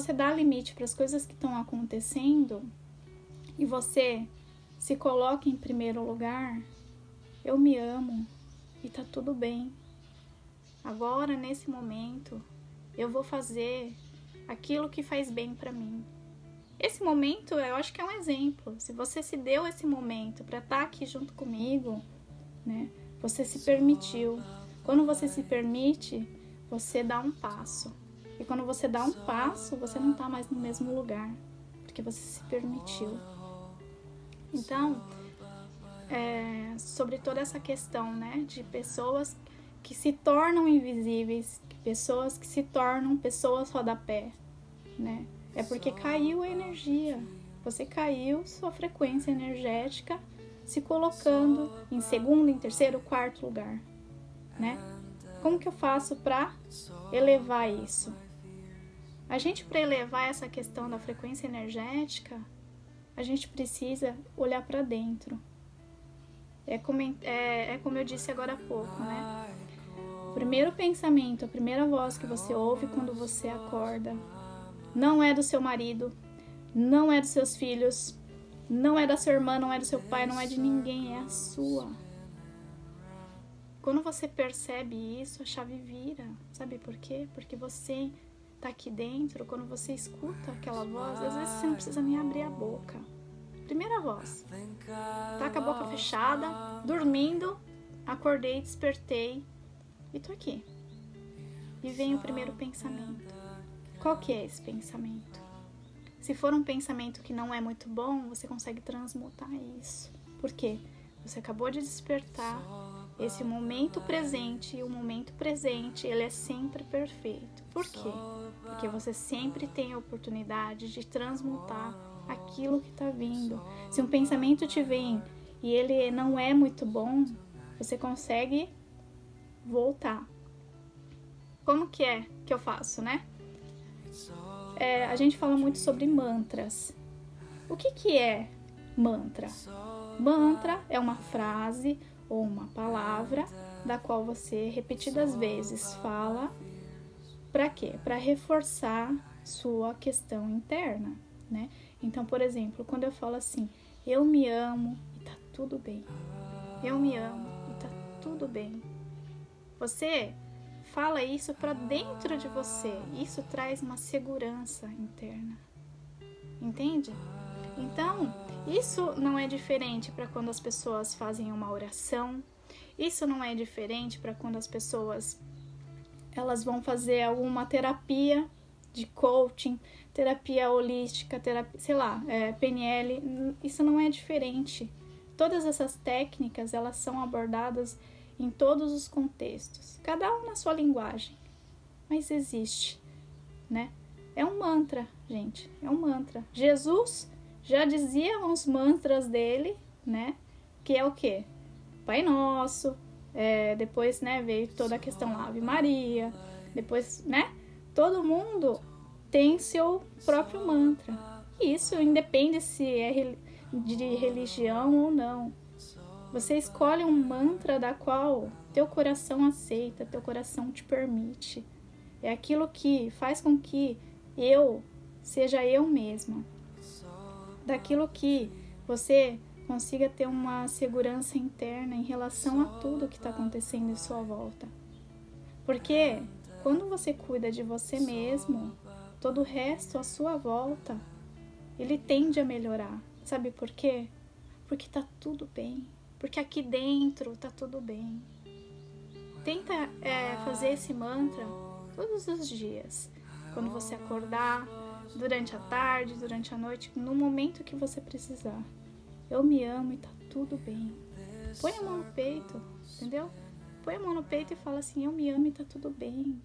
você dá limite para as coisas que estão acontecendo e você se coloca em primeiro lugar, eu me amo e tá tudo bem. Agora, nesse momento, eu vou fazer aquilo que faz bem para mim. Esse momento, eu acho que é um exemplo. Se você se deu esse momento para estar tá aqui junto comigo, né? Você se permitiu. Quando você se permite, você dá um passo. E quando você dá um passo, você não está mais no mesmo lugar, porque você se permitiu. Então, é, sobre toda essa questão, né, de pessoas que se tornam invisíveis, pessoas que se tornam pessoas rodapé, né? É porque caiu a energia. Você caiu sua frequência energética se colocando em segundo, em terceiro, quarto lugar, né? Como que eu faço para elevar isso? A gente para elevar essa questão da frequência energética, a gente precisa olhar para dentro. É como, é, é como eu disse agora há pouco, né? O primeiro pensamento, a primeira voz que você ouve quando você acorda, não é do seu marido, não é dos seus filhos, não é da sua irmã, não é do seu pai, não é de ninguém, é a sua. Quando você percebe isso, a chave vira. Sabe por quê? Porque você tá aqui dentro, quando você escuta aquela voz, às vezes você não precisa nem abrir a boca. Primeira voz. Tá com a boca fechada, dormindo, acordei, despertei e tô aqui. E vem o primeiro pensamento. Qual que é esse pensamento? Se for um pensamento que não é muito bom, você consegue transmutar isso. Por quê? Você acabou de despertar esse momento presente e o momento presente ele é sempre perfeito. Por quê? Porque você sempre tem a oportunidade de transmutar aquilo que está vindo. Se um pensamento te vem e ele não é muito bom, você consegue voltar. Como que é que eu faço, né? é, a gente fala muito sobre mantras. O que, que é mantra? Mantra é uma frase ou uma palavra da qual você repetidas vezes fala para quê? Para reforçar sua questão interna, né? Então, por exemplo, quando eu falo assim, eu me amo e tá tudo bem. Eu me amo e tá tudo bem. Você fala isso para dentro de você. Isso traz uma segurança interna. Entende? Então, isso não é diferente para quando as pessoas fazem uma oração. Isso não é diferente para quando as pessoas elas vão fazer alguma terapia de coaching, terapia holística, terapia, sei lá, é, PNL. Isso não é diferente. Todas essas técnicas elas são abordadas em todos os contextos, cada um na sua linguagem, mas existe, né? É um mantra, gente, é um mantra. Jesus já dizia os mantras dele, né? Que é o quê? Pai Nosso, é, depois, né, veio toda a questão Ave Maria, depois, né? Todo mundo tem seu próprio mantra. E isso independe se é de religião ou não. Você escolhe um mantra da qual teu coração aceita, teu coração te permite. É aquilo que faz com que eu seja eu mesma. Daquilo que você consiga ter uma segurança interna em relação a tudo que está acontecendo em sua volta. Porque quando você cuida de você mesmo, todo o resto à sua volta, ele tende a melhorar. Sabe por quê? Porque tá tudo bem porque aqui dentro tá tudo bem. Tenta é, fazer esse mantra todos os dias, quando você acordar, durante a tarde, durante a noite, no momento que você precisar. Eu me amo e tá tudo bem. Põe a mão no peito, entendeu? Põe a mão no peito e fala assim: Eu me amo e tá tudo bem.